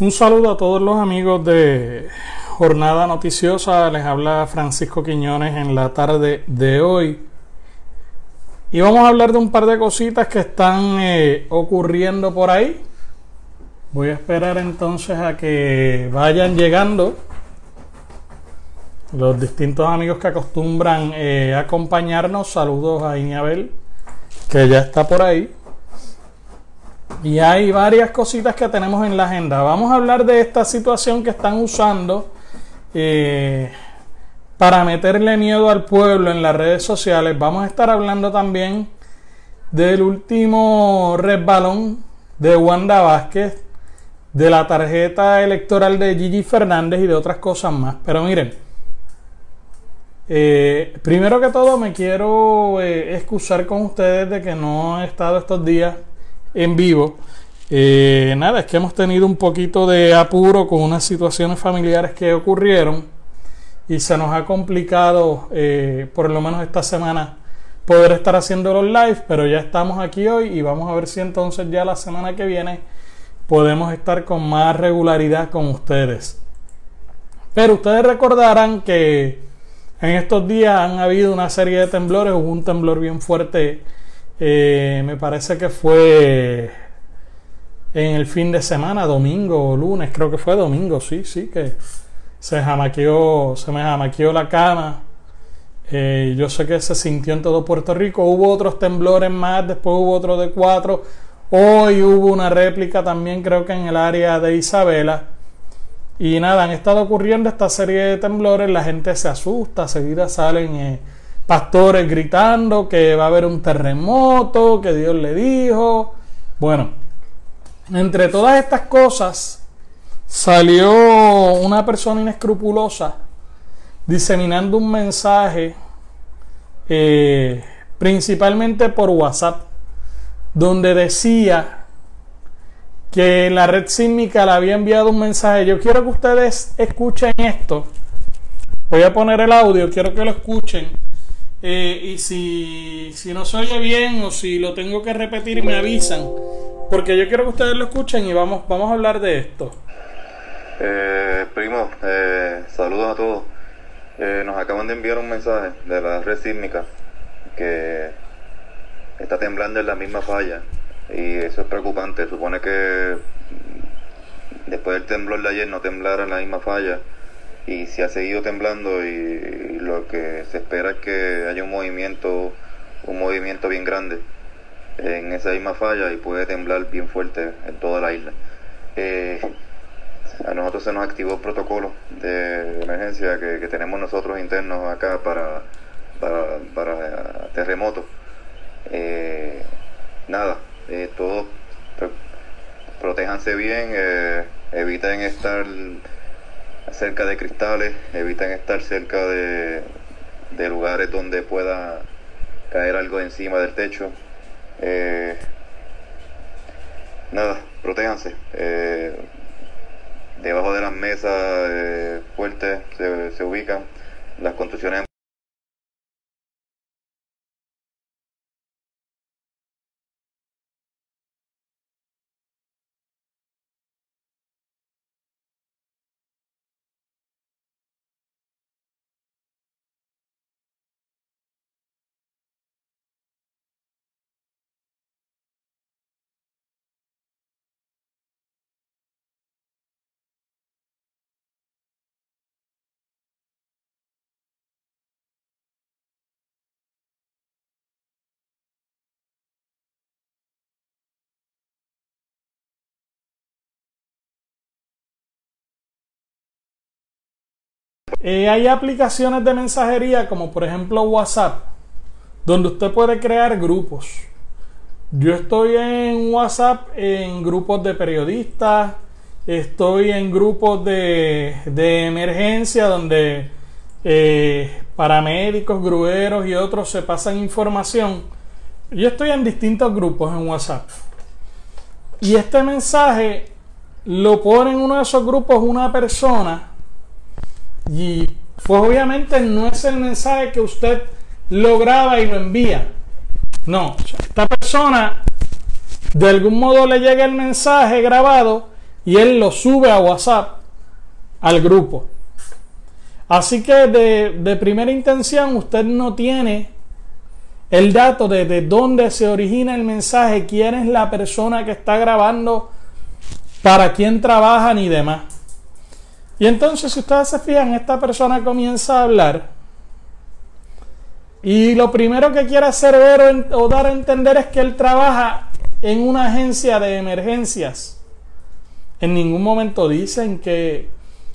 Un saludo a todos los amigos de Jornada Noticiosa. Les habla Francisco Quiñones en la tarde de hoy. Y vamos a hablar de un par de cositas que están eh, ocurriendo por ahí. Voy a esperar entonces a que vayan llegando los distintos amigos que acostumbran eh, acompañarnos. Saludos a Iñabel, que ya está por ahí. Y hay varias cositas que tenemos en la agenda. Vamos a hablar de esta situación que están usando eh, para meterle miedo al pueblo en las redes sociales. Vamos a estar hablando también del último resbalón de Wanda Vázquez, de la tarjeta electoral de Gigi Fernández y de otras cosas más. Pero miren, eh, primero que todo me quiero eh, excusar con ustedes de que no he estado estos días en vivo. Eh, nada, es que hemos tenido un poquito de apuro con unas situaciones familiares que ocurrieron y se nos ha complicado, eh, por lo menos esta semana, poder estar haciendo los live, pero ya estamos aquí hoy y vamos a ver si entonces ya la semana que viene podemos estar con más regularidad con ustedes. Pero ustedes recordarán que en estos días han habido una serie de temblores, un temblor bien fuerte eh, me parece que fue en el fin de semana, domingo o lunes, creo que fue domingo, sí, sí, que se jamaqueó, se me jamaqueó la cama. Eh, yo sé que se sintió en todo Puerto Rico. Hubo otros temblores más, después hubo otro de cuatro. Hoy hubo una réplica también, creo que en el área de Isabela. Y nada, han estado ocurriendo esta serie de temblores, la gente se asusta, seguida salen eh, pastores gritando que va a haber un terremoto, que Dios le dijo. Bueno, entre todas estas cosas salió una persona inescrupulosa diseminando un mensaje eh, principalmente por WhatsApp, donde decía que la red sísmica le había enviado un mensaje. Yo quiero que ustedes escuchen esto. Voy a poner el audio, quiero que lo escuchen eh, y si, si no se oye bien o si lo tengo que repetir, me avisan. Porque yo quiero que ustedes lo escuchen y vamos, vamos a hablar de esto. Eh, primo, eh, saludos a todos. Eh, nos acaban de enviar un mensaje de la red sísmica que está temblando en la misma falla y eso es preocupante. Supone que después del temblor de ayer no temblara en la misma falla y si ha seguido temblando y, lo que se espera es que haya un movimiento, un movimiento bien grande en esa misma falla y puede temblar bien fuerte en toda la isla. Eh, a nosotros se nos activó el protocolo de emergencia que, tenemos nosotros internos acá para, para, terremotos. Eh, nada, eh, todos protéjanse bien, eviten estar cerca de cristales, eviten estar cerca de, lugares donde pueda caer algo encima del techo. Eh, nada, protéjanse. Eh, debajo de las mesas eh, fuertes se, se ubican las construcciones. Eh, hay aplicaciones de mensajería como por ejemplo WhatsApp, donde usted puede crear grupos. Yo estoy en WhatsApp en grupos de periodistas, estoy en grupos de, emergencia donde eh, paramédicos, grueros y otros se pasan información. Yo estoy en distintos grupos en WhatsApp. Y este mensaje lo pone en uno de esos grupos una persona y pues obviamente no es el mensaje que usted lo graba y lo envía. No, esta persona de algún modo le llega el mensaje grabado, y él lo sube a WhatsApp al grupo. Así que de, primera intención usted no tiene el dato de, de dónde se origina el mensaje, quién es la persona que está grabando, para quién trabaja ni demás. Y entonces si ustedes se fijan, esta persona comienza a hablar y lo primero que quiere hacer ver o, dar a entender es que él trabaja en una agencia de emergencias. En ningún momento dicen que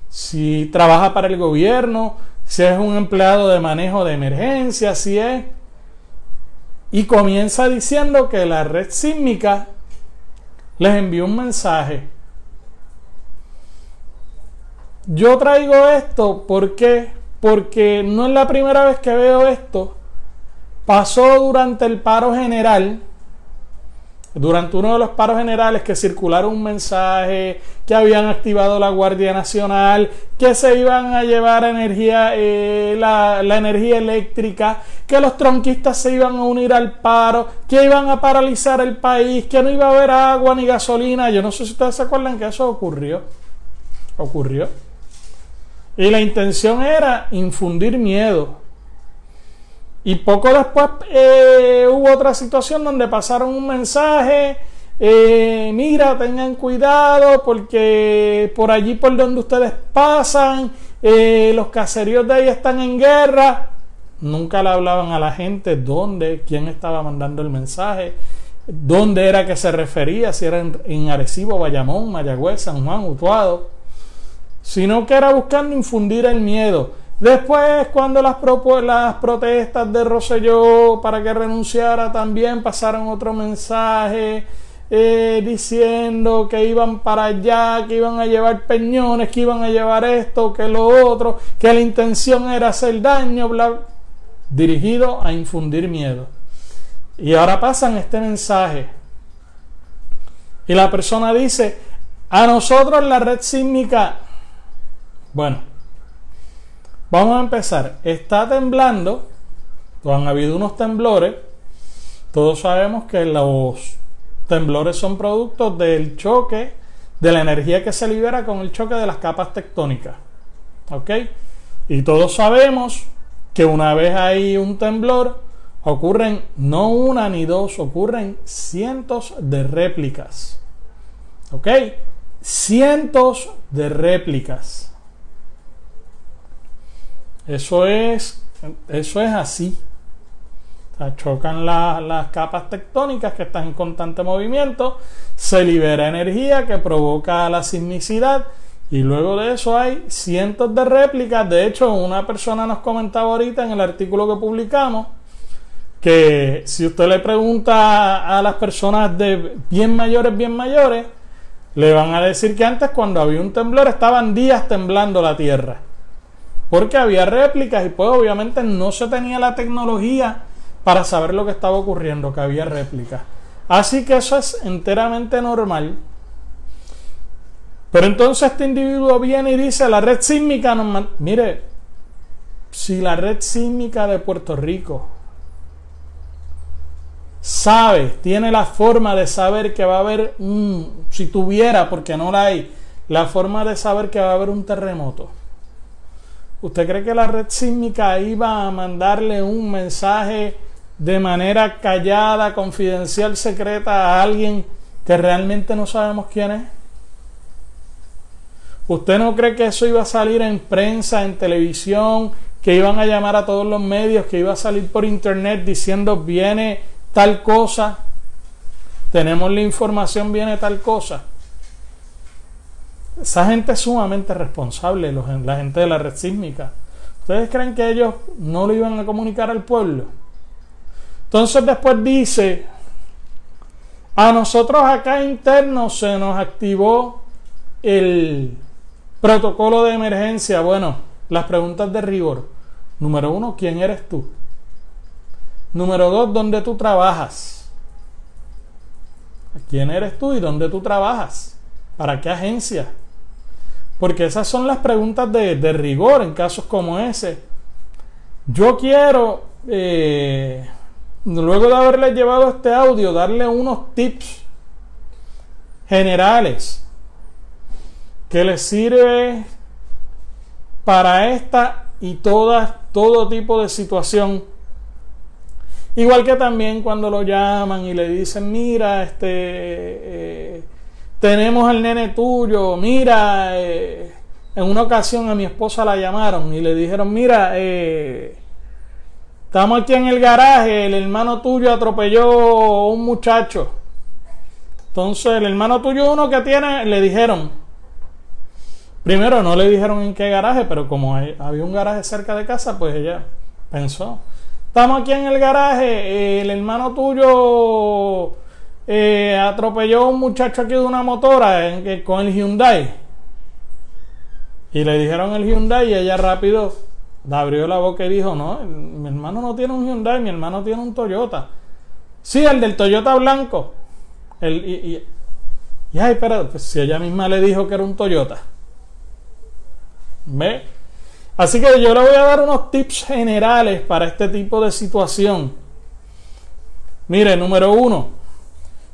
si trabaja para el gobierno, si es un empleado de manejo de emergencias, si es. Y comienza diciendo que la red sísmica les envió un mensaje. Yo traigo esto porque porque no es la primera vez que veo esto pasó durante el paro general, durante uno de los paros generales que circularon un mensaje, que habían activado la Guardia Nacional, que se iban a llevar energía, eh, la, la, energía eléctrica, que los tronquistas se iban a unir al paro, que iban a paralizar el país, que no iba a haber agua ni gasolina. Yo no sé si ustedes se acuerdan que eso ocurrió. Ocurrió. Y la intención era infundir miedo y poco después eh, hubo otra situación donde pasaron un mensaje, eh, mira, tengan cuidado porque por allí por donde ustedes pasan, eh, los caseríos de ahí están en guerra. Nunca le hablaban a la gente dónde, quién estaba mandando el mensaje, dónde era que se refería, si era en, en Arecibo, Bayamón, Mayagüez, San Juan, Utuado, sino que era buscando infundir el miedo. Después, cuando las, las protestas de Rosselló para que renunciara también pasaron otro mensaje eh, diciendo que iban para allá, que iban a llevar peñones, que iban a llevar esto, que lo otro, que la intención era hacer daño, bla, dirigido a infundir miedo. Y ahora pasan este mensaje. Y la persona dice, a nosotros la red sísmica, bueno, Vamos a empezar. Está temblando. Han habido unos temblores. Todos sabemos que los temblores son productos del choque de la energía que se libera con el choque de las capas tectónicas. ¿Ok? Y todos sabemos que una vez hay un temblor, ocurren no una ni dos, ocurren cientos de réplicas. ¿Ok? Cientos de réplicas. Eso es, eso es así. chocan las capas tectónicas que están en constante movimiento, se libera energía que provoca la sismicidad y luego de eso hay cientos de réplicas. De hecho, una persona nos comentaba ahorita en el artículo que publicamos que si usted le pregunta a las personas de bien mayores, bien mayores, le van a decir que antes cuando había un temblor estaban días temblando la tierra porque había réplicas y pues obviamente no se tenía la tecnología para saber lo que estaba ocurriendo, que había réplicas. Así que eso es enteramente normal. Pero entonces este individuo viene y dice, la red sísmica nos... Mire, si la red sísmica de Puerto Rico sabe, tiene la forma de saber que va a haber un, si tuviera, porque no la hay, la forma de saber que va a haber un terremoto ¿Usted cree que la red sísmica iba a mandarle un mensaje de manera callada, confidencial, secreta a alguien que realmente no sabemos quién es? ¿Usted no cree que eso iba a salir en prensa, en televisión, que iban a llamar a todos los medios, que iba a salir por internet diciendo viene tal cosa? Tenemos la información, viene tal cosa. Esa gente es sumamente responsable, la gente de la red sísmica. ¿Ustedes creen que ellos no lo iban a comunicar al pueblo? Entonces después dice, a nosotros acá interno se nos activó el protocolo de emergencia. Bueno, las preguntas de rigor. Número uno, ¿quién eres tú? Número dos, ¿dónde tú trabajas? ¿Quién eres tú y dónde tú trabajas? ¿Para qué agencia? Porque esas son las preguntas de, rigor en casos como ese. Yo quiero, eh, luego de haberle llevado este audio, darle unos tips generales que le sirve para esta y todas, todo tipo de situación. Igual que también cuando lo llaman y le dicen, mira, este, eh, tenemos al nene tuyo, mira, eh, en una ocasión a mi esposa la llamaron y le dijeron, mira, eh, estamos aquí en el garaje, el hermano tuyo atropelló un muchacho. Entonces el hermano tuyo uno que tiene, le dijeron, primero no le dijeron en qué garaje, pero como había un garaje cerca de casa, pues ella pensó, estamos aquí en el garaje, el hermano tuyo eh, atropelló a un muchacho aquí de una motora con el Hyundai. Y le dijeron el Hyundai y ella rápido abrió la boca y dijo, no, mi hermano no tiene un Hyundai, mi hermano tiene un Toyota. Sí, el del Toyota blanco. El, y, y, ay, pero pues, si ella misma le dijo que era un Toyota. ¿Ve? Así que yo le voy a dar unos tips generales para este tipo de situación. Mire, número uno,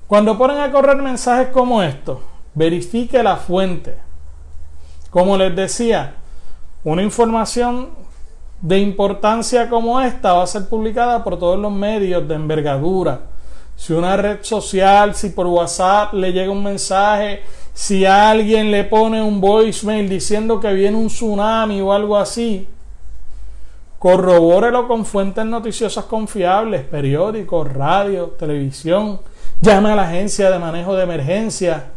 cuando ponen a correr mensajes como estos, verifique la fuente. Como les decía, una información de importancia como esta va a ser publicada por todos los medios de envergadura. Si una red social, si por WhatsApp le llega un mensaje, si alguien le pone un voicemail diciendo que viene un tsunami o algo así, corrobórelo con fuentes noticiosas confiables, periódicos, radio, televisión llame a la agencia de manejo de emergencia.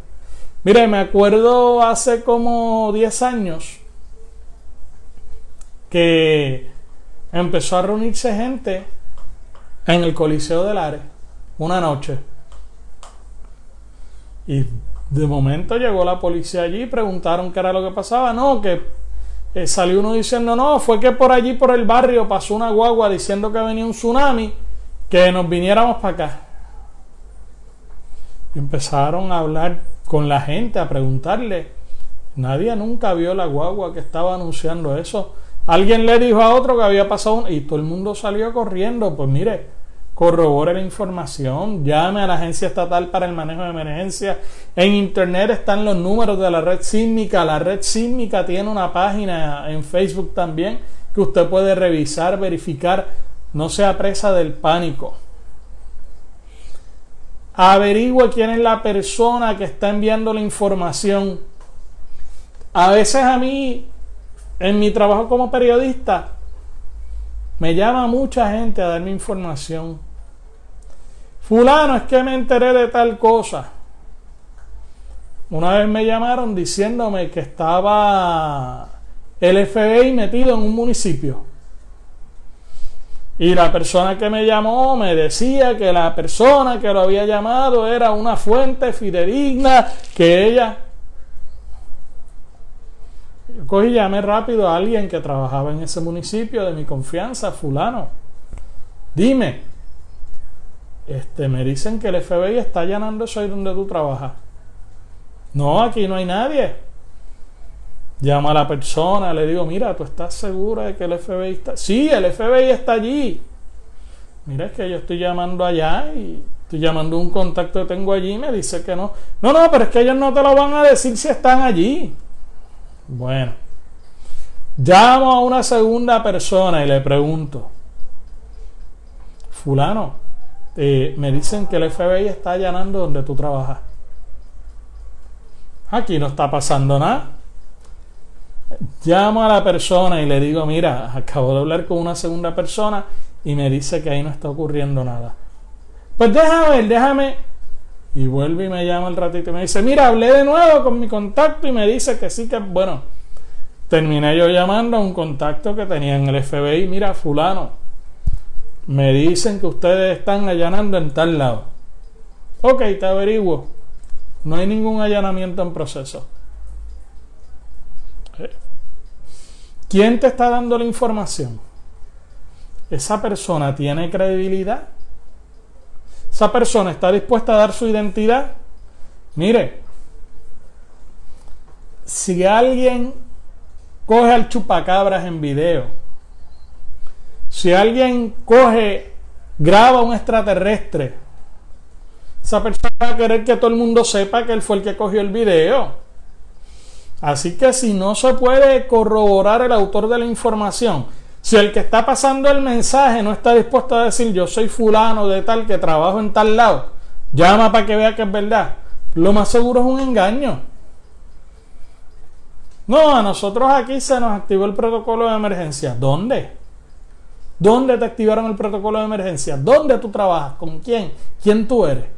Mire, me acuerdo hace como 10 años que empezó a reunirse gente en el Coliseo del Ares una noche. Y de momento llegó la policía allí, preguntaron qué era lo que pasaba. No, que eh, salió uno diciendo, no, fue que por allí, por el barrio, pasó una guagua diciendo que venía un tsunami, que nos viniéramos para acá empezaron a hablar con la gente, a preguntarle. Nadie nunca vio la guagua que estaba anunciando eso. Alguien le dijo a otro que había pasado y todo el mundo salió corriendo. Pues mire, corrobore la información, llame a la Agencia Estatal para el Manejo de Emergencias. En Internet están los números de la red sísmica. La red sísmica tiene una página en Facebook también que usted puede revisar, verificar. No sea presa del pánico averigüe quién es la persona que está enviando la información. A veces a mí, en mi trabajo como periodista, me llama mucha gente a darme información. Fulano, es que me enteré de tal cosa. Una vez me llamaron diciéndome que estaba el FBI metido en un municipio. Y la persona que me llamó me decía que la persona que lo había llamado era una fuente fidedigna, que ella... Yo cogí y llamé rápido a alguien que trabajaba en ese municipio de mi confianza, fulano. Dime, este, me dicen que el FBI está llenando eso ahí donde tú trabajas. No, aquí no hay nadie. Llama a la persona, le digo, mira, ¿tú estás segura de que el FBI está? Sí, el FBI está allí. Mira, es que yo estoy llamando allá y estoy llamando un contacto que tengo allí y me dice que no. No, no, pero es que ellos no te lo van a decir si están allí. Bueno, llamo a una segunda persona y le pregunto, fulano, eh, me dicen que el FBI está allanando donde tú trabajas. Aquí no está pasando nada. Llamo a la persona y le digo, mira, acabo de hablar con una segunda persona y me dice que ahí no está ocurriendo nada. Pues déjame ver, déjame. Y vuelve y me llama el ratito y me dice, mira, hablé de nuevo con mi contacto y me dice que sí, que bueno. Terminé yo llamando a un contacto que tenía en el FBI, mira, fulano, me dicen que ustedes están allanando en tal lado. Ok, te averiguo. No hay ningún allanamiento en proceso. ¿Quién te está dando la información? ¿Esa persona tiene credibilidad? ¿Esa persona está dispuesta a dar su identidad? Mire, si alguien coge al chupacabras en video, si alguien coge, graba un extraterrestre, esa persona va a querer que todo el mundo sepa que él fue el que cogió el video. Así que si no se puede corroborar el autor de la información, si el que está pasando el mensaje no está dispuesto a decir yo soy fulano de tal que trabajo en tal lado, llama para que vea que es verdad, lo más seguro es un engaño. No, a nosotros aquí se nos activó el protocolo de emergencia. ¿Dónde? ¿Dónde te activaron el protocolo de emergencia? ¿Dónde tú trabajas? ¿Con quién? ¿Quién tú eres?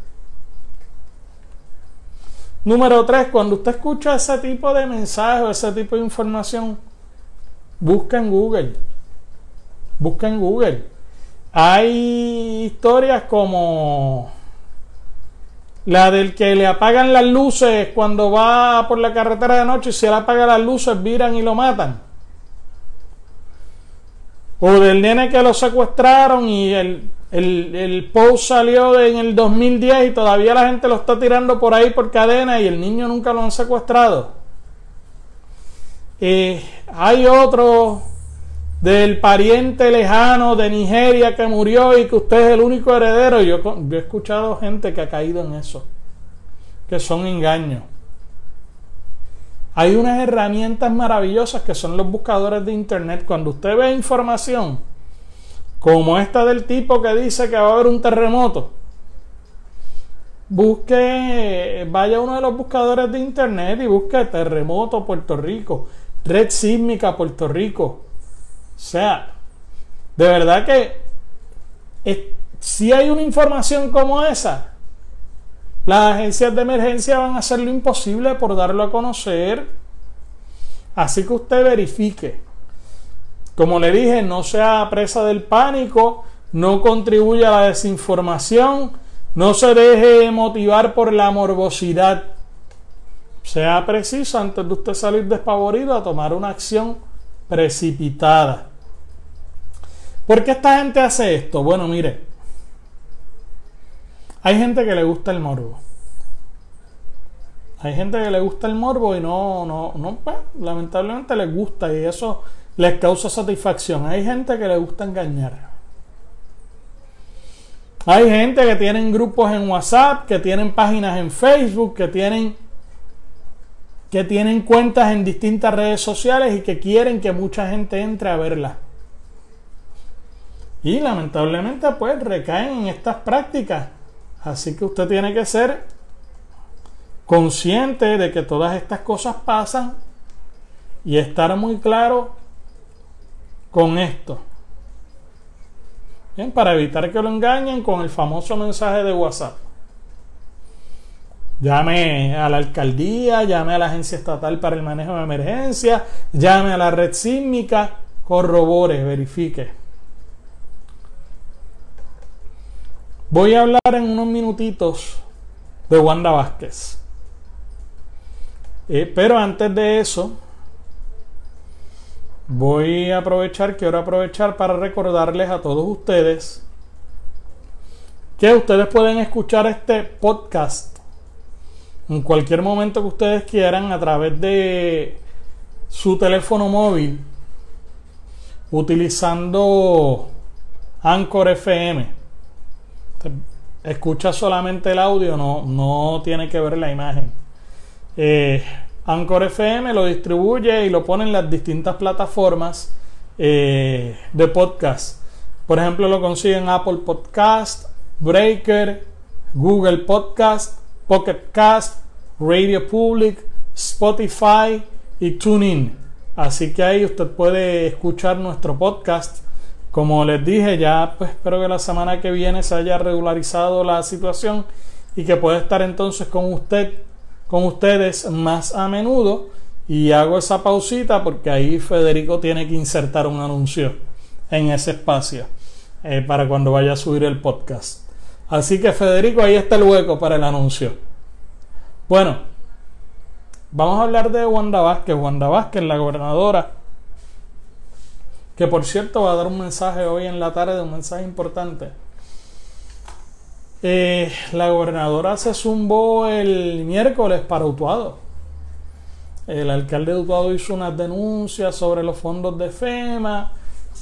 Número tres, cuando usted escucha ese tipo de mensaje o ese tipo de información, busca en Google. Busca en Google. Hay historias como la del que le apagan las luces cuando va por la carretera de noche y si él apaga las luces viran y lo matan. O del nene que lo secuestraron y el, el, post salió en el 2010 y todavía la gente lo está tirando por ahí por cadena y el niño nunca lo han secuestrado. Eh, hay otro del pariente lejano de Nigeria que murió y que usted es el único heredero. Yo he escuchado gente que ha caído en eso, que son engaños. Hay unas herramientas maravillosas que son los buscadores de Internet. Cuando usted ve información como esta del tipo que dice que va a haber un terremoto, busque, vaya a uno de los buscadores de Internet y busque terremoto Puerto Rico, red sísmica Puerto Rico. O sea, de verdad que si hay una información como esa, las agencias de emergencia van a hacer lo imposible por darlo a conocer. Así que usted verifique. Como le dije, no sea presa del pánico, no contribuya a la desinformación, no se deje motivar por la morbosidad. Sea preciso antes de usted salir despavorido a tomar una acción precipitada. ¿Por qué esta gente hace esto? Bueno, mire, hay gente que le gusta el morbo. Hay gente que le gusta el morbo y no, no, no, pues, lamentablemente les gusta y eso les causa satisfacción. Hay gente que le gusta engañar. Hay gente que tienen grupos en WhatsApp, que tienen páginas en Facebook, que tienen que tienen cuentas en distintas redes sociales y que quieren que mucha gente entre a verlas. Y lamentablemente pues recaen en estas prácticas Así que usted tiene que ser consciente de que todas estas cosas pasan y estar muy claro con esto. Bien, para evitar que lo engañen con el famoso mensaje de WhatsApp. Llame a la alcaldía, llame a la agencia estatal para el manejo de emergencia, llame a la red sísmica, corrobore, verifique. Voy a hablar en unos minutitos de Wanda Vázquez. Eh, pero antes de eso, voy a aprovechar, quiero aprovechar para recordarles a todos ustedes que ustedes pueden escuchar este podcast en cualquier momento que ustedes quieran a través de su teléfono móvil utilizando Anchor FM escucha solamente el audio, no, no tiene que ver la imagen. Eh, Anchor FM lo distribuye y lo pone en las distintas plataformas eh, de podcast. Por ejemplo, lo consiguen Apple Podcast, Breaker, Google Podcast, Pocket Cast, Radio Public, Spotify y TuneIn. Así que ahí usted puede escuchar nuestro podcast como les dije, ya pues espero que la semana que viene se haya regularizado la situación y que pueda estar entonces con usted, con ustedes más a menudo. Y hago esa pausita porque ahí Federico tiene que insertar un anuncio en ese espacio eh, para cuando vaya a subir el podcast. Así que Federico, ahí está el hueco para el anuncio. Bueno, vamos a hablar de Wanda Vázquez. Wanda Vázquez, la gobernadora que por cierto va a dar un mensaje hoy en la tarde, un mensaje importante. Eh, la gobernadora se zumbó el miércoles para Utuado. El alcalde de Utuado hizo unas denuncias sobre los fondos de FEMA.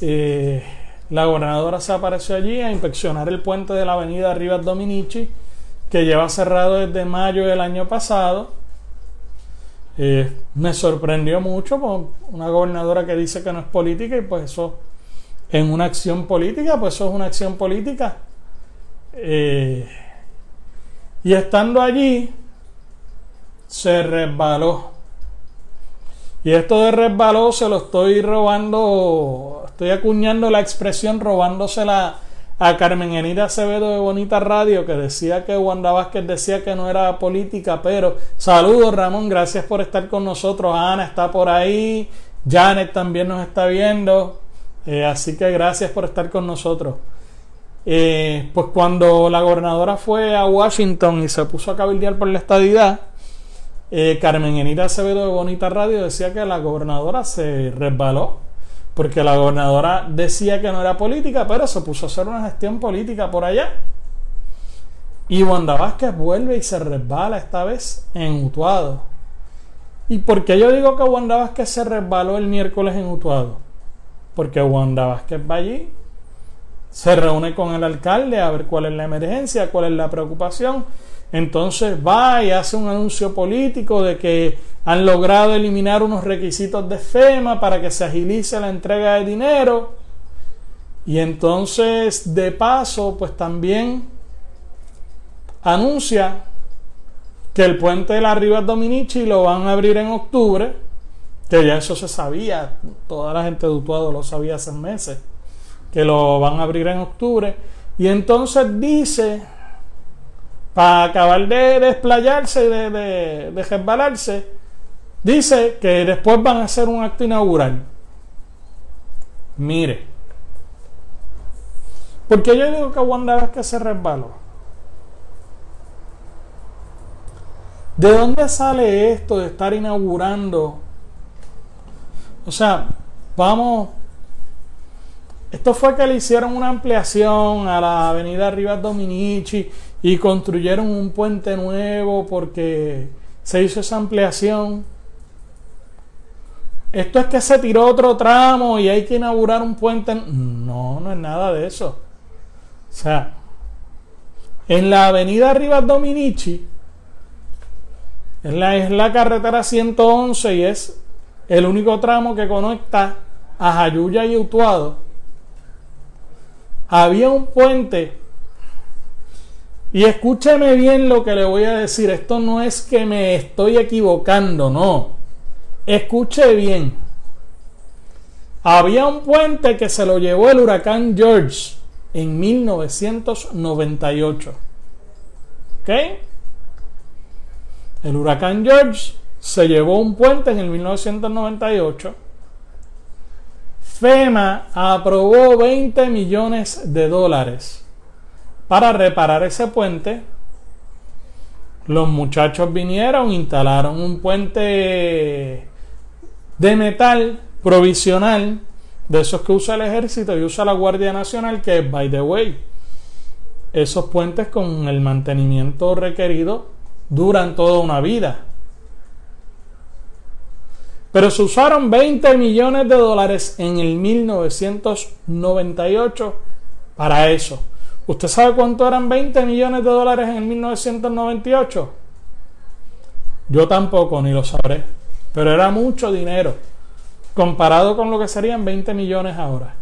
Eh, la gobernadora se apareció allí a inspeccionar el puente de la avenida Rivas Dominici, que lleva cerrado desde mayo del año pasado. Eh, me sorprendió mucho por una gobernadora que dice que no es política y pues eso en una acción política, pues eso es una acción política. Eh, y estando allí, se resbaló. Y esto de resbaló se lo estoy robando, estoy acuñando la expresión robándosela a Carmen Enita Acevedo de Bonita Radio que decía que Wanda Vázquez decía que no era política, pero saludos Ramón, gracias por estar con nosotros. Ana está por ahí, Janet también nos está viendo, eh, así que gracias por estar con nosotros. Eh, pues cuando la gobernadora fue a Washington y se puso a cabildear por la estadidad, eh, Carmen Enita Acevedo de Bonita Radio decía que la gobernadora se resbaló porque la gobernadora decía que no era política, pero se puso a hacer una gestión política por allá. Y Wanda Vázquez vuelve y se resbala esta vez en Utuado. ¿Y por qué yo digo que Wanda Vázquez se resbaló el miércoles en Utuado? Porque Wanda Vázquez va allí, se reúne con el alcalde a ver cuál es la emergencia, cuál es la preocupación entonces va y hace un anuncio político de que han logrado eliminar unos requisitos de FEMA para que se agilice la entrega de dinero. Y entonces, de paso, pues también anuncia que el puente de la Rivas Dominici lo van a abrir en octubre, que ya eso se sabía, toda la gente de Utuado lo sabía hace meses, que lo van a abrir en octubre. Y entonces dice para acabar de desplayarse y de, de, resbalarse, dice que después van a hacer un acto inaugural. Mire, porque yo digo que Wanda que se resbaló. ¿De dónde sale esto de estar inaugurando? O sea, vamos. Esto fue que le hicieron una ampliación a la avenida Rivas Dominici y construyeron un puente nuevo porque se hizo esa ampliación. Esto es que se tiró otro tramo y hay que inaugurar un puente. No, no es nada de eso. O sea, en la avenida Rivas Dominici, es la, es la carretera 111 y es el único tramo que conecta a Jayuya y Utuado. Había un puente y escúcheme bien lo que le voy a decir. Esto no es que me estoy equivocando, no. Escuche bien. Había un puente que se lo llevó el huracán George en 1998. ¿Ok? El huracán George se llevó un puente en el 1998. FEMA aprobó 20 millones de dólares para reparar ese puente, los muchachos vinieron, instalaron un puente de metal provisional, de esos que usa el ejército y usa la Guardia Nacional, que es, by the way, esos puentes con el mantenimiento requerido duran toda una vida. Pero se usaron 20 millones de dólares en el 1998 para eso. ¿Usted sabe cuánto eran 20 millones de dólares en 1998? Yo tampoco, ni lo sabré. Pero era mucho dinero comparado con lo que serían 20 millones ahora.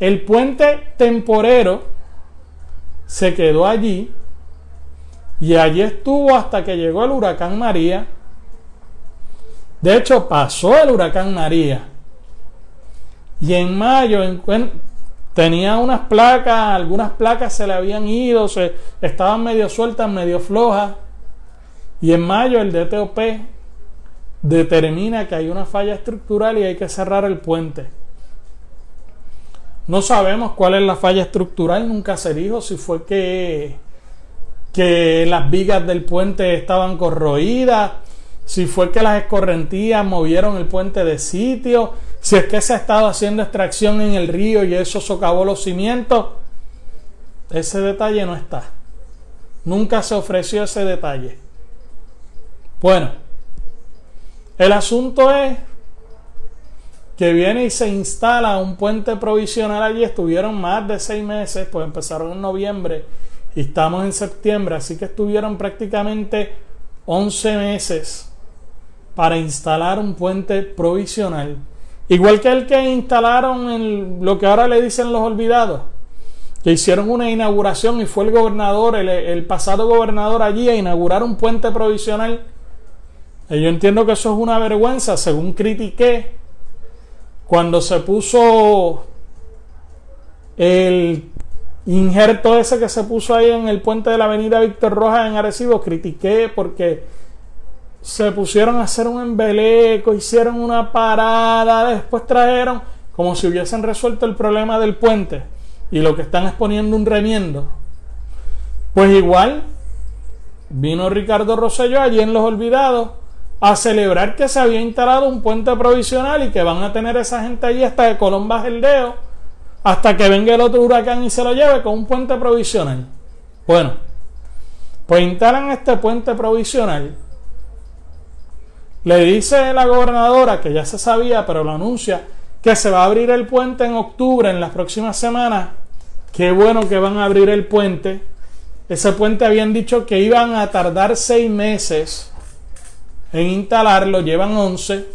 El puente temporero se quedó allí y allí estuvo hasta que llegó el huracán María. De hecho, pasó el huracán María. Y en mayo, en, Tenía unas placas, algunas placas se le habían ido, se, estaban medio sueltas, medio flojas. Y en mayo el DTOP determina que hay una falla estructural y hay que cerrar el puente. No sabemos cuál es la falla estructural, nunca se dijo si fue que, que las vigas del puente estaban corroídas, si fue que las escorrentías movieron el puente de sitio, si es que se ha estado haciendo extracción en el río y eso socavó los cimientos, ese detalle no está. Nunca se ofreció ese detalle. Bueno, el asunto es que viene y se instala un puente provisional allí. Estuvieron más de seis meses, pues empezaron en noviembre y estamos en septiembre, así que estuvieron prácticamente 11 meses para instalar un puente provisional, igual que el que instalaron en lo que ahora le dicen los olvidados, que hicieron una inauguración y fue el gobernador, el, pasado gobernador allí a inaugurar un puente provisional. Y yo entiendo que eso es una vergüenza, según critiqué, cuando se puso el injerto ese que se puso ahí en el puente de la avenida Víctor Rojas en Arecibo, critiqué porque se pusieron a hacer un embeleco, hicieron una parada, después trajeron como si hubiesen resuelto el problema del puente y lo que están es poniendo un remiendo. Pues igual vino Ricardo Rosselló allí en Los Olvidados a celebrar que se había instalado un puente provisional y que van a tener esa gente allí hasta que Colón baje el dedo hasta que venga el otro huracán y se lo lleve con un puente provisional. Bueno, pues instalan este puente provisional. Le dice la gobernadora, que ya se sabía, pero lo anuncia, que se va a abrir el puente en octubre, en las próximas semanas. Qué bueno que van a abrir el puente. Ese puente habían dicho que iban a tardar seis meses en instalarlo, llevan once.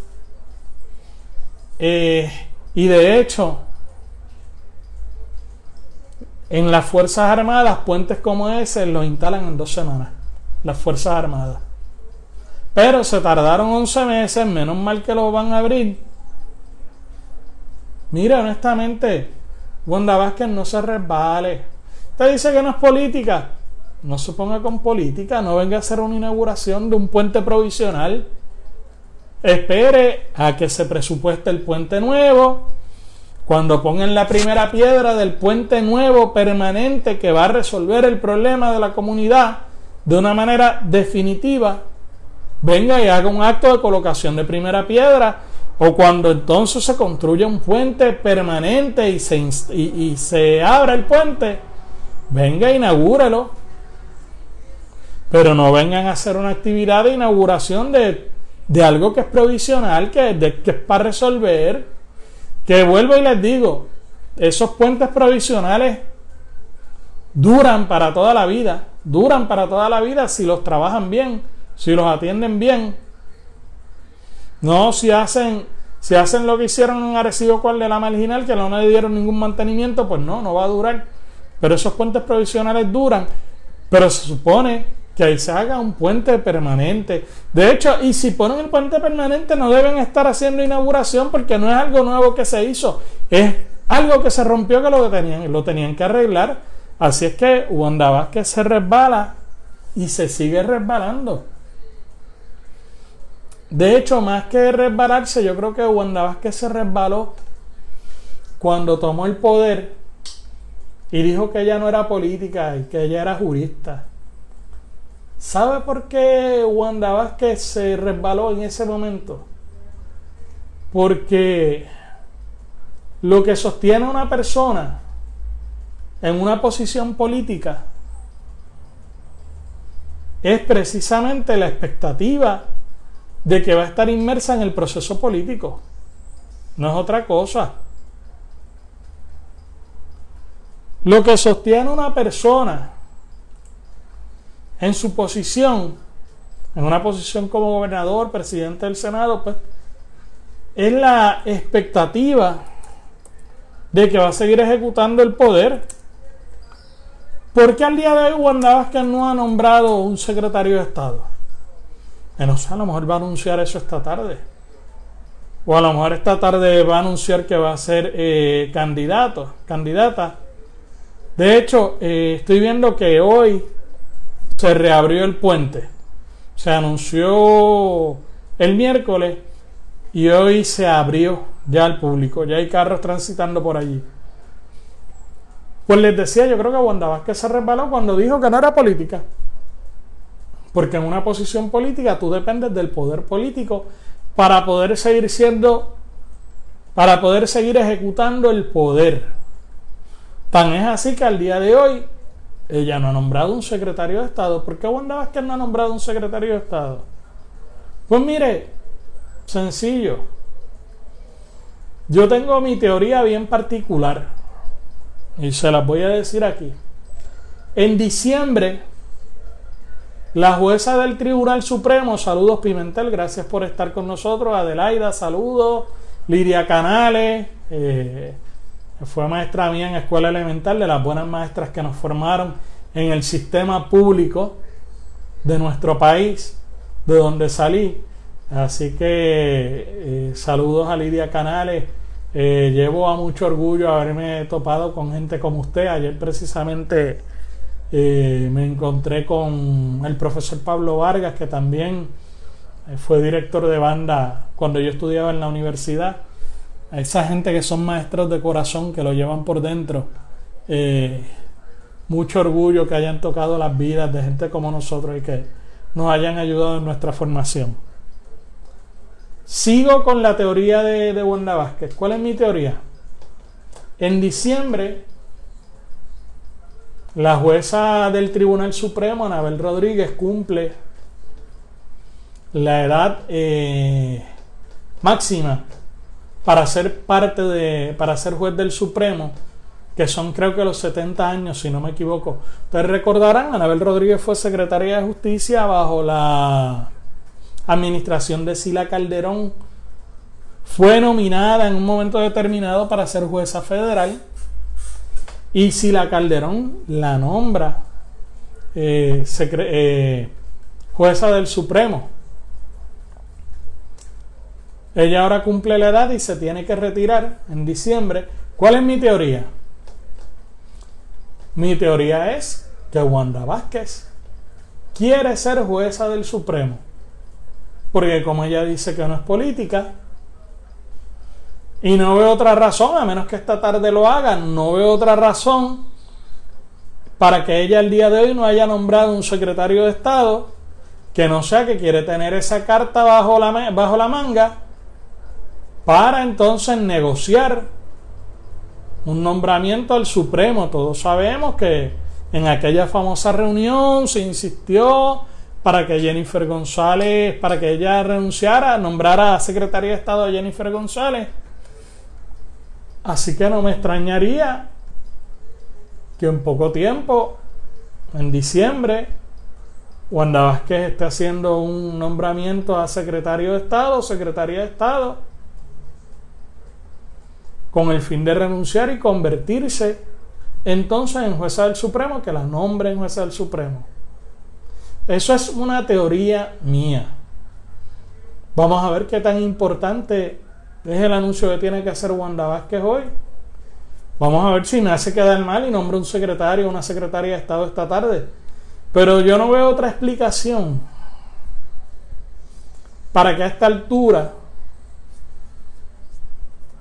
Eh, y de hecho, en las Fuerzas Armadas, puentes como ese los instalan en dos semanas. Las Fuerzas Armadas. Pero se tardaron 11 meses, menos mal que lo van a abrir. Mira, honestamente, Wanda Vázquez no se resbale. Usted dice que no es política. No se ponga con política, no venga a hacer una inauguración de un puente provisional. Espere a que se presupueste el puente nuevo, cuando pongan la primera piedra del puente nuevo permanente que va a resolver el problema de la comunidad de una manera definitiva, venga y haga un acto de colocación de primera piedra o cuando entonces se construya un puente permanente y se, y, se abra el puente, venga e inaugúrelo. Pero no vengan a hacer una actividad de inauguración de, de algo que es provisional, que, de, que es para resolver que vuelvo y les digo, esos puentes provisionales duran para toda la vida, duran para toda la vida si los trabajan bien, si los atienden bien. No si hacen, si hacen lo que hicieron en Arecibo cual de la marginal, que no le dieron ningún mantenimiento, pues no, no va a durar. Pero esos puentes provisionales duran. Pero se supone que ahí se haga un puente permanente. De hecho, y si ponen el puente permanente no deben estar haciendo inauguración porque no es algo nuevo que se hizo, es algo que se rompió que lo tenían, lo tenían que arreglar. Así es que Wanda que se resbala y se sigue resbalando. De hecho, más que resbalarse, yo creo que Wanda que se resbaló cuando tomó el poder y dijo que ella no era política y que ella era jurista. ¿Sabe por qué Wanda Vázquez se resbaló en ese momento? Porque lo que sostiene una persona en una posición política es precisamente la expectativa de que va a estar inmersa en el proceso político. No es otra cosa. Lo que sostiene una persona en su posición, en una posición como gobernador, presidente del Senado, pues es la expectativa de que va a seguir ejecutando el poder. ¿Por qué al día de hoy Wanda Vázquez no ha nombrado un secretario de Estado? No sé, a lo mejor va a anunciar eso esta tarde. O a lo mejor esta tarde va a anunciar que va a ser eh, candidato, candidata. De hecho, eh, estoy viendo que hoy se reabrió el puente. Se anunció el miércoles y hoy se abrió ya al público. Ya hay carros transitando por allí. Pues les decía, yo creo que Wanda Vázquez se resbaló cuando dijo que no era política. Porque en una posición política tú dependes del poder político para poder seguir siendo, para poder seguir ejecutando el poder. Tan es así que al día de hoy ella no ha nombrado un secretario de Estado. ¿Por qué Wanda Vázquez no ha nombrado un secretario de Estado? Pues mire, sencillo. Yo tengo mi teoría bien particular y se las voy a decir aquí. En diciembre, La jueza del Tribunal Supremo, saludos Pimentel, gracias por estar con nosotros. Adelaida, saludos. Lidia Canales, eh, fue maestra mía en escuela elemental, de las buenas maestras que nos formaron en el sistema público de nuestro país, de donde salí. Así que eh, saludos a Lidia Canales. Eh, llevo a mucho orgullo haberme topado con gente como usted. Ayer precisamente eh, me encontré con el profesor Pablo Vargas, que también fue director de banda cuando yo estudiaba en la universidad. A esa gente que son maestros de corazón, que lo llevan por dentro. mucho orgullo que hayan tocado las vidas de gente como nosotros y que nos hayan ayudado en nuestra formación. Sigo con la teoría de, de Wanda Vázquez. ¿Cuál es mi teoría? En diciembre, la jueza del Tribunal Supremo, Anabel Rodríguez, cumple la edad eh, máxima para ser parte de, para ser juez del Supremo, que son creo que los 70 años, si no me equivoco. Ustedes recordarán, Anabel Rodríguez fue secretaria de Justicia bajo la administración de Sila Calderón, fue nominada en un momento determinado para ser jueza federal y Sila Calderón la nombra eh, eh, jueza del Supremo. Ella ahora cumple la edad y se tiene que retirar en diciembre. ¿Cuál es mi teoría? Mi teoría es que Wanda Vázquez quiere ser jueza del Supremo porque como ella dice que no es política, y no veo otra razón, a menos que esta tarde lo haga, no veo otra razón para que ella el día de hoy no haya nombrado un secretario de Estado que no sea que quiere tener esa carta bajo la, bajo la manga para entonces negociar un nombramiento al Supremo. Todos sabemos que en aquella famosa reunión se insistió para que Jennifer González, para que ella renunciara, nombrara a secretaria de Estado a Jennifer González. Así que no me extrañaría que en poco tiempo, en diciembre, Wanda Vázquez esté haciendo un nombramiento a secretario de Estado, secretaria de Estado, con el fin de renunciar y convertirse entonces en jueza del Supremo, que la nombre en jueza del Supremo. Eso es una teoría mía. Vamos a ver qué tan importante es el anuncio que tiene que hacer Wanda Vázquez hoy. Vamos a ver si me hace quedar mal y nombra un secretario o una secretaria de Estado esta tarde. Pero yo no veo otra explicación para que a esta altura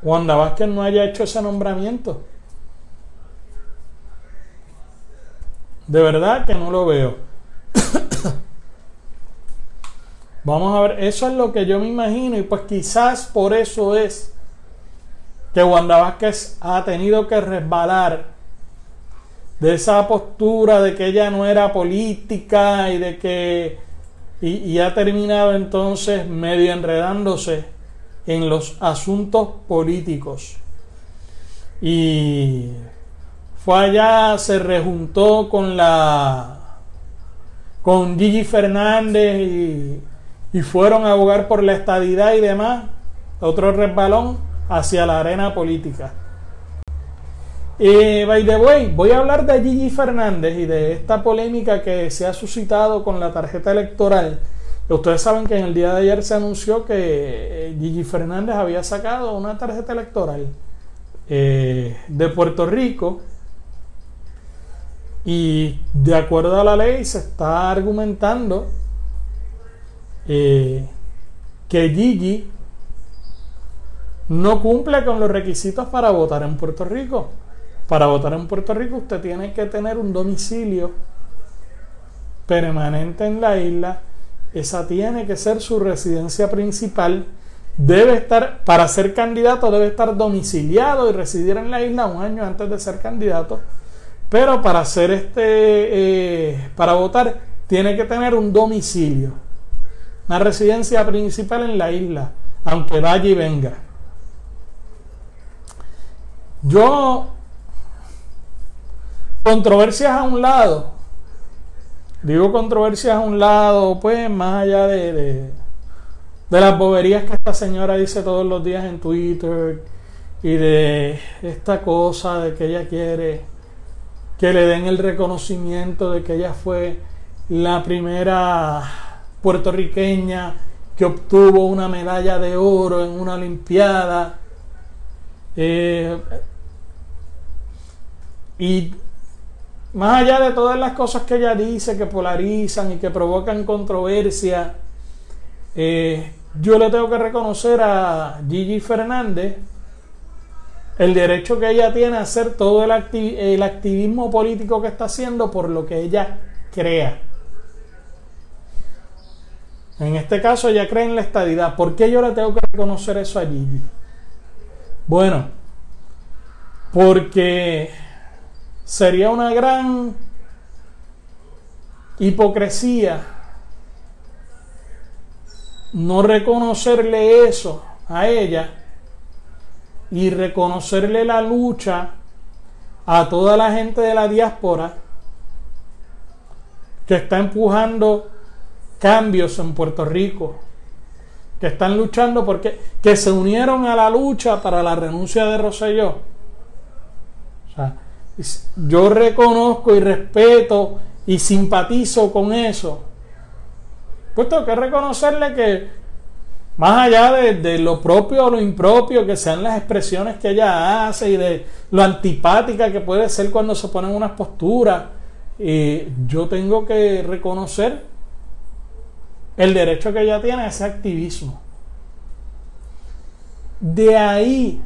Wanda Vázquez no haya hecho ese nombramiento. De verdad que no lo veo. Vamos a ver, eso es lo que yo me imagino y pues quizás por eso es que Wanda Vázquez ha tenido que resbalar de esa postura de que ella no era política y de que y, ha terminado entonces medio enredándose en los asuntos políticos. Y fue allá se rejuntó con la con Gigi Fernández y y fueron a abogar por la estadidad y demás, otro resbalón hacia la arena política. Eh, by the way, voy a hablar de Gigi Fernández y de esta polémica que se ha suscitado con la tarjeta electoral. Ustedes saben que en el día de ayer se anunció que eh, Gigi Fernández había sacado una tarjeta electoral eh, de Puerto Rico y de acuerdo a la ley se está argumentando eh, que Gigi no cumple con los requisitos para votar en Puerto Rico. Para votar en Puerto Rico usted tiene que tener un domicilio permanente en la isla. Esa tiene que ser su residencia principal. Debe estar, para ser candidato, debe estar domiciliado y residir en la isla un año antes de ser candidato. Pero para hacer este, eh, para votar, tiene que tener un domicilio una residencia principal en la isla, aunque vaya y venga. Yo, controversias a un lado, digo controversias a un lado, pues más allá de, de, de las boberías que esta señora dice todos los días en Twitter y de esta cosa de que ella quiere que le den el reconocimiento de que ella fue la primera puertorriqueña que obtuvo una medalla de oro en una Olimpiada. Eh, y más allá de todas las cosas que ella dice que polarizan y que provocan controversia, eh, yo le tengo que reconocer a Gigi Fernández el derecho que ella tiene a hacer todo el, el activismo político que está haciendo por lo que ella crea. En este caso ella cree en la estadidad. ¿Por qué yo le tengo que reconocer eso a Gigi? Bueno, porque sería una gran hipocresía no reconocerle eso a ella y reconocerle la lucha a toda la gente de la diáspora que está empujando cambios en Puerto Rico, que están luchando porque que se unieron a la lucha para la renuncia de sea, yo reconozco y respeto y simpatizo con eso. Pues tengo que reconocerle que más allá de, lo propio o lo impropio que sean las expresiones que ella hace y de lo antipática que puede ser cuando se ponen unas posturas, eh, yo tengo que reconocer el derecho que ella tiene a ese activismo. De ahí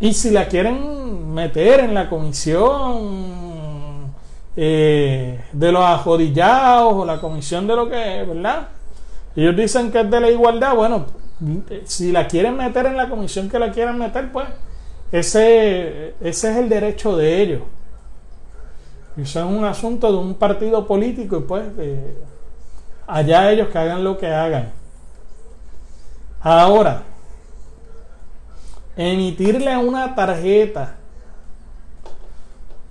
Y si la quieren meter en la comisión eh, de los ajodillados o la comisión de lo que, ¿verdad? Ellos dicen que es de la igualdad. Bueno, si la quieren meter en la comisión que la quieran meter, pues ese, ese es el derecho de ellos. Eso es un asunto de un partido político y pues allá ellos que hagan lo que hagan. Ahora, emitirle una tarjeta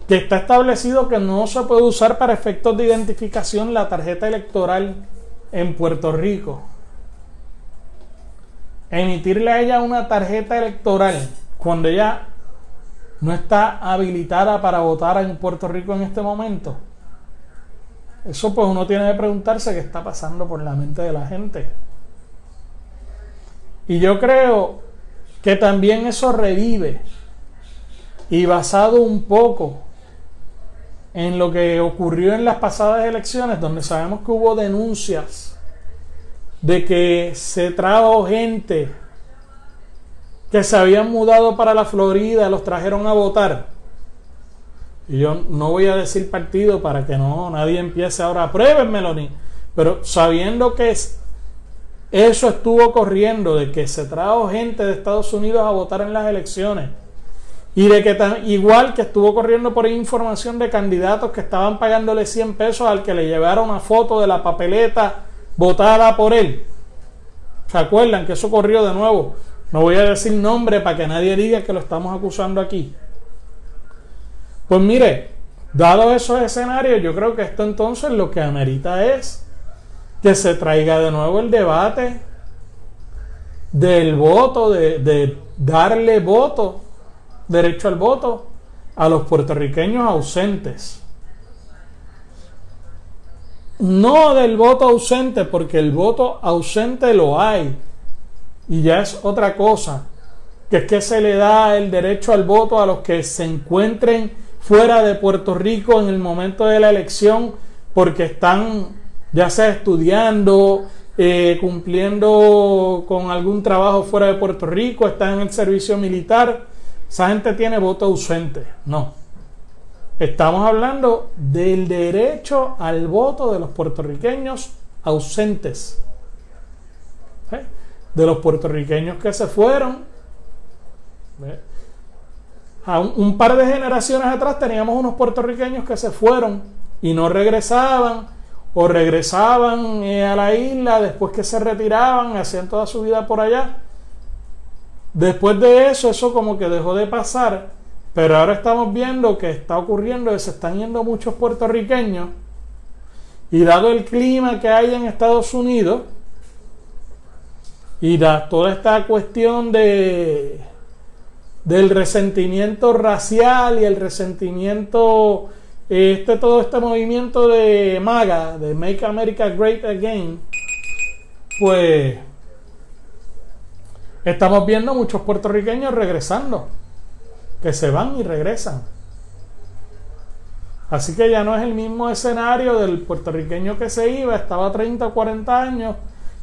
que está establecido que no se puede usar para efectos de identificación la tarjeta electoral en Puerto Rico. Emitirle a ella una tarjeta electoral cuando ella no está habilitada para votar en Puerto Rico en este momento. Eso pues uno tiene que preguntarse qué está pasando por la mente de la gente. Y yo creo que también eso revive y basado un poco en lo que ocurrió en las pasadas elecciones, donde sabemos que hubo denuncias de que se trajo gente que se habían mudado para la Florida, los trajeron a votar. Y yo no voy a decir partido para que no nadie empiece ahora, pruébenmelo ni. Pero sabiendo que es eso estuvo corriendo de que se trajo gente de Estados Unidos a votar en las elecciones. Y de que igual que estuvo corriendo por información de candidatos que estaban pagándole 100 pesos al que le llevaron una foto de la papeleta votada por él. ¿Se acuerdan que eso corrió de nuevo? No voy a decir nombre para que nadie diga que lo estamos acusando aquí. Pues mire, dado esos escenarios, yo creo que esto entonces lo que amerita es que se traiga de nuevo el debate del voto, de, darle voto, derecho al voto, a los puertorriqueños ausentes. No del voto ausente, porque el voto ausente lo hay. Y ya es otra cosa, que es que se le da el derecho al voto a los que se encuentren fuera de Puerto Rico en el momento de la elección porque están ya sea estudiando, eh, cumpliendo con algún trabajo fuera de Puerto Rico, está en el servicio militar, esa gente tiene voto ausente. No. Estamos hablando del derecho al voto de los puertorriqueños ausentes. De los puertorriqueños que se fueron. A un par de generaciones atrás teníamos unos puertorriqueños que se fueron y no regresaban o regresaban eh, a la isla después que se retiraban, hacían toda su vida por allá. Después de eso, eso como que dejó de pasar, Pero ahora estamos viendo que está ocurriendo que se están yendo muchos puertorriqueños y dado el clima que hay en Estados Unidos y da toda esta cuestión de del resentimiento racial y el resentimiento este todo este movimiento de MAGA, de Make America Great Again, pues estamos viendo muchos puertorriqueños regresando, que se van y regresan. Así que ya no es el mismo escenario del puertorriqueño que se iba, estaba 30 o 40 años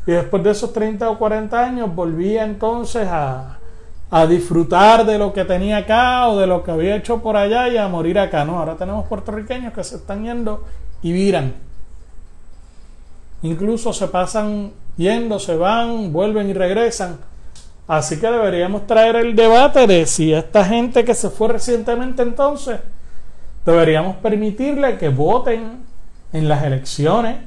y después de esos 30 o 40 años volvía entonces a, a disfrutar de lo que tenía acá o de lo que había hecho por allá y a morir acá. No, ahora tenemos puertorriqueños que se están yendo y viran. Incluso se pasan yendo, se van, vuelven y regresan. Así que deberíamos traer el debate de si esta gente que se fue recientemente entonces, deberíamos permitirle que voten en las elecciones.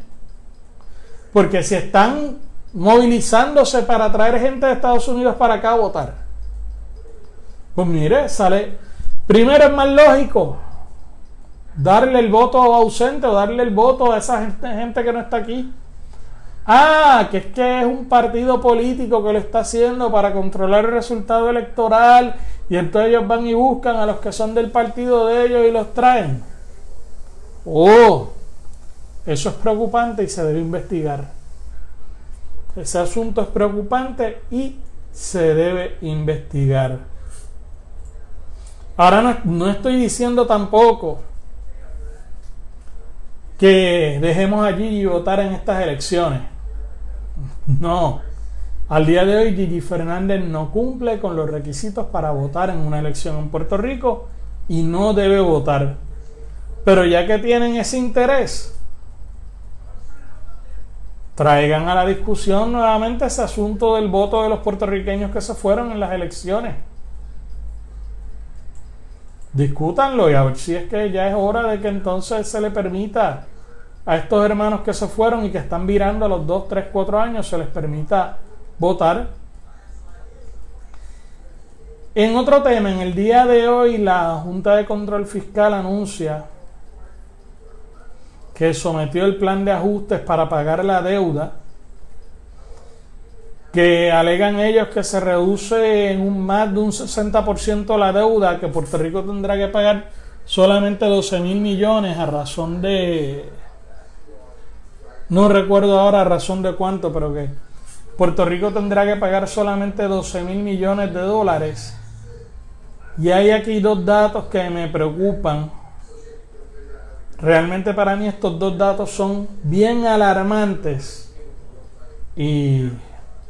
Porque si están movilizándose para traer gente de Estados Unidos para acá a votar, pues mire, sale. Primero es más lógico darle el voto ausente o darle el voto a esa gente, gente que no está aquí. Ah, que es que es un partido político que lo está haciendo para controlar el resultado electoral y entonces ellos van y buscan a los que son del partido de ellos y los traen. Oh, eso es preocupante y se debe investigar. Ese asunto es preocupante y se debe investigar. Ahora no, estoy diciendo tampoco que dejemos allí y votar en estas elecciones. No. Al día de hoy Gigi Fernández no cumple con los requisitos para votar en una elección en Puerto Rico y no debe votar. Pero ya que tienen ese interés, traigan a la discusión nuevamente ese asunto del voto de los puertorriqueños que se fueron en las elecciones. Discútanlo y a ver si es que ya es hora de que entonces se le permita a estos hermanos que se fueron y que están virando a los 2, 3, 4 años, se les permita votar. En otro tema, en el día de hoy la Junta de Control Fiscal anuncia que sometió el plan de ajustes para pagar la deuda, que alegan ellos que se reduce en un más de un 60% la deuda, que Puerto Rico tendrá que pagar solamente 12 mil millones a razón de... No recuerdo ahora a razón de cuánto, pero que Puerto Rico tendrá que pagar solamente 12 mil millones de dólares. Y hay aquí dos datos que me preocupan Realmente para mí estos dos datos son bien alarmantes y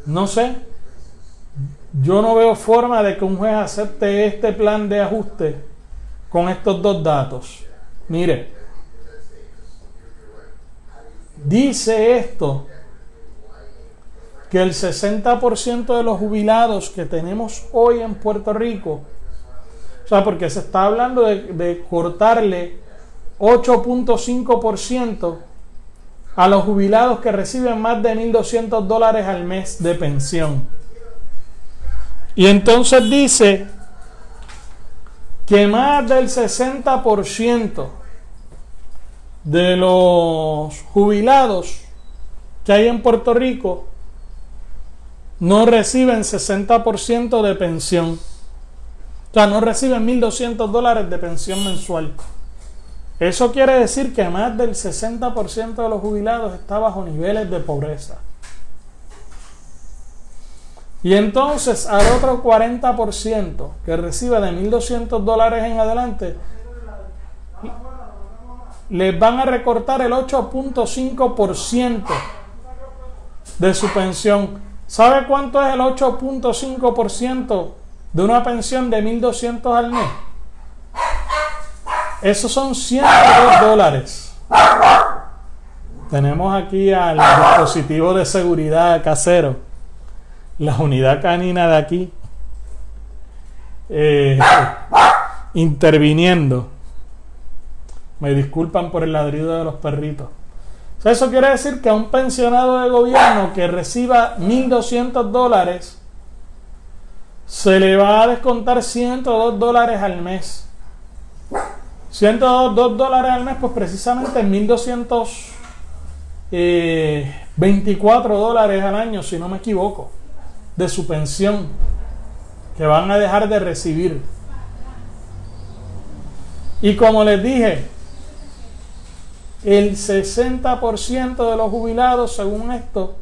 no sé, yo no veo forma de que un juez acepte este plan de ajuste con estos dos datos. Mire, dice esto que el 60% de los jubilados que tenemos hoy en Puerto Rico, o sea, porque se está hablando de, de cortarle 8.5% a los jubilados que reciben más de 1.200 dólares al mes de pensión. Y entonces dice que más del 60% de los jubilados que hay en Puerto Rico no reciben 60% de pensión. O sea, no reciben 1.200 dólares de pensión mensual. Eso quiere decir que más del 60% de los jubilados está bajo niveles de pobreza. Y entonces al otro 40% que recibe de 1.200 dólares en adelante, les van a recortar el 8.5% de su pensión. ¿Sabe cuánto es el 8.5% de una pensión de 1.200 al mes? Esos son 102 dólares. Tenemos aquí al dispositivo de seguridad casero, la unidad canina de aquí, eh, interviniendo. Me disculpan por el ladrido de los perritos. eso quiere decir que a un pensionado de gobierno que reciba 1.200 dólares, se le va a descontar 102 dólares al mes 102 dólares al mes, pues precisamente 1224 eh, dólares al año, si no me equivoco, de su pensión que van a dejar de recibir. Y como les dije, el 60% de los jubilados, según esto,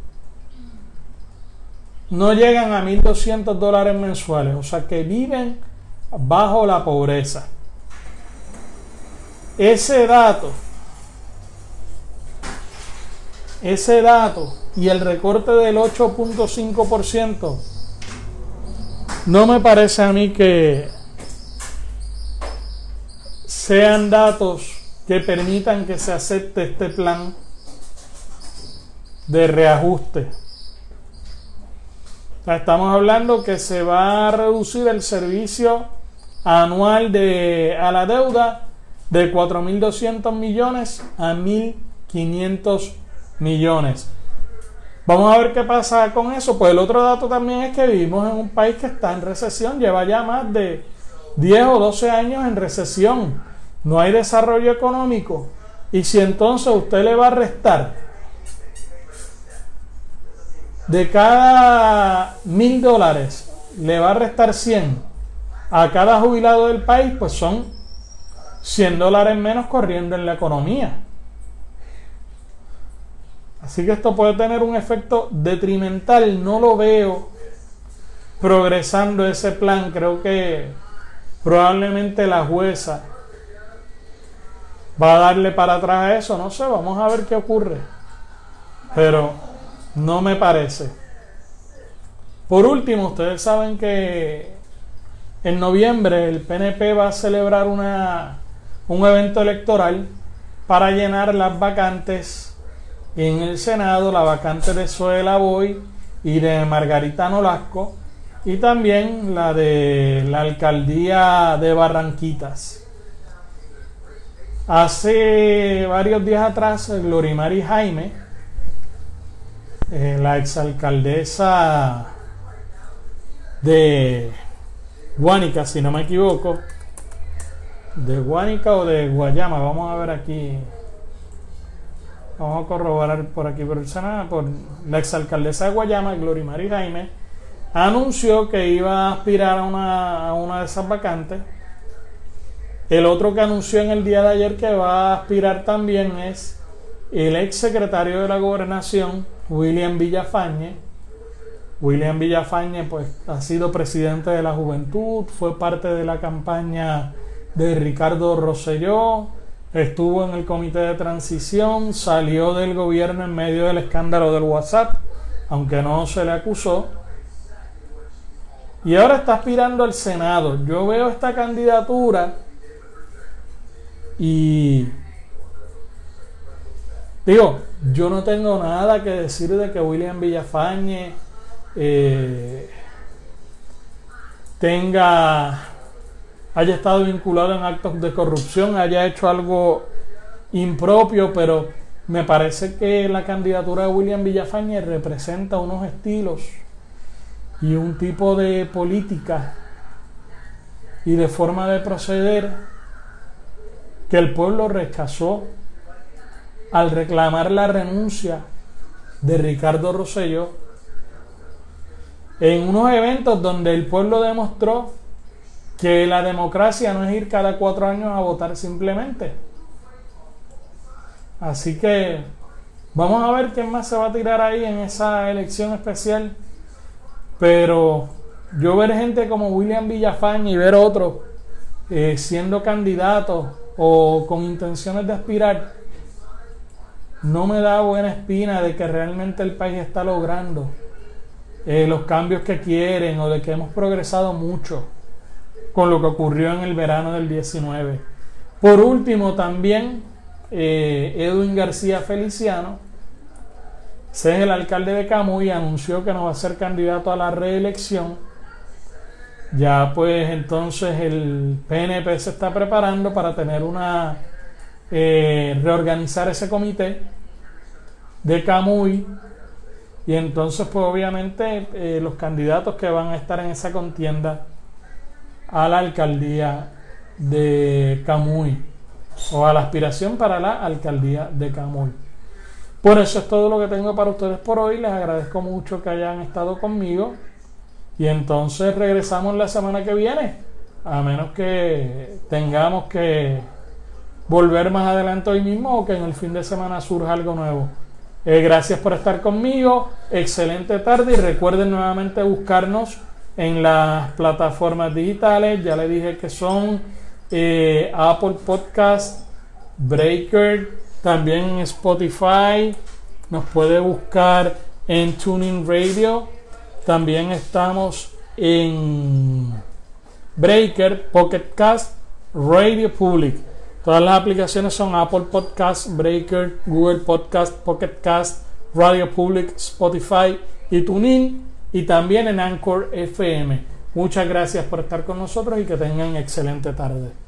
no llegan a 1.200 dólares mensuales, o sea que viven bajo la pobreza. Ese dato, ese dato y el recorte del 8.5% no me parece a mí que sean datos que permitan que se acepte este plan de reajuste. estamos hablando que se va a reducir el servicio anual de, a la deuda de 4.200 millones a 1.500 millones. Vamos a ver qué pasa con eso. Pues el otro dato también es que vivimos en un país que está en recesión, lleva ya más de 10 o 12 años en recesión. No hay desarrollo económico. Y si entonces usted le va a restar de cada mil dólares, le va a restar 100 a cada jubilado del país, pues son 100 dólares menos corriendo en la economía. Así que esto puede tener un efecto detrimental. No lo veo progresando ese plan. Creo que probablemente la jueza va a darle para atrás a eso. No sé, vamos a ver qué ocurre. Pero no me parece. Por último, ustedes saben que en noviembre el PNP va a celebrar una un evento electoral para llenar las vacantes en el Senado, la vacante de Suela Boy y de Margarita Nolasco, y también la de la alcaldía de Barranquitas. Hace varios días atrás, Glorimari Jaime, eh, la exalcaldesa de Guánica, si no me equivoco, de Guánica o de Guayama. Vamos a ver aquí. Vamos a corroborar por aquí por el Senado. Por la exalcaldesa de Guayama, Gloria María Jaime, anunció que iba a aspirar a una, a una de esas vacantes. El otro que anunció en el día de ayer que va a aspirar también es el ex secretario de la gobernación, William Villafañe. William Villafañe pues ha sido presidente de la juventud, fue parte de la campaña de Ricardo Rosselló, estuvo en el comité de transición, salió del gobierno en medio del escándalo del WhatsApp, aunque no se le acusó. Y ahora está aspirando al Senado. Yo veo esta candidatura y digo, yo no tengo nada que decir de que William Villafañe eh, tenga haya estado vinculado en actos de corrupción, haya hecho algo impropio, pero me parece que la candidatura de William Villafañe representa unos estilos y un tipo de política y de forma de proceder que el pueblo rechazó al reclamar la renuncia de Ricardo Rosselló en unos eventos donde el pueblo demostró que la democracia no es ir cada cuatro años a votar simplemente. Así que vamos a ver quién más se va a tirar ahí en esa elección especial. Pero yo ver gente como William Villafañe y ver otros eh, siendo candidatos o con intenciones de aspirar, no me da buena espina de que realmente el país está logrando eh, los cambios que quieren o de que hemos progresado mucho con lo que ocurrió en el verano del 19. Por último, también eh, Edwin García Feliciano, es el alcalde de Camuy, anunció que no va a ser candidato a la reelección. Ya pues entonces el PNP se está preparando para tener una eh, reorganizar ese comité de Camuy y entonces pues obviamente eh, los candidatos que van a estar en esa contienda a la alcaldía de Camuy. o a la aspiración para la alcaldía de Camuy. Por eso es todo lo que tengo para ustedes por hoy. Les agradezco mucho que hayan estado conmigo. Y entonces regresamos la semana que viene. A menos que tengamos que volver más adelante hoy mismo o que en el fin de semana surja algo nuevo. Eh, gracias por estar conmigo. Excelente tarde y recuerden nuevamente buscarnos en las plataformas digitales. Ya le dije que son eh, Apple Podcast, Breaker, también Spotify. Nos puede buscar en Tuning Radio. También estamos en Breaker, Pocket Cast, Radio Public. Todas las aplicaciones son Apple Podcast, Breaker, Google Podcast, Pocket Cast, Radio Public, Spotify y TuneIn y también en Anchor FM. Muchas gracias por estar con nosotros y que tengan excelente tarde.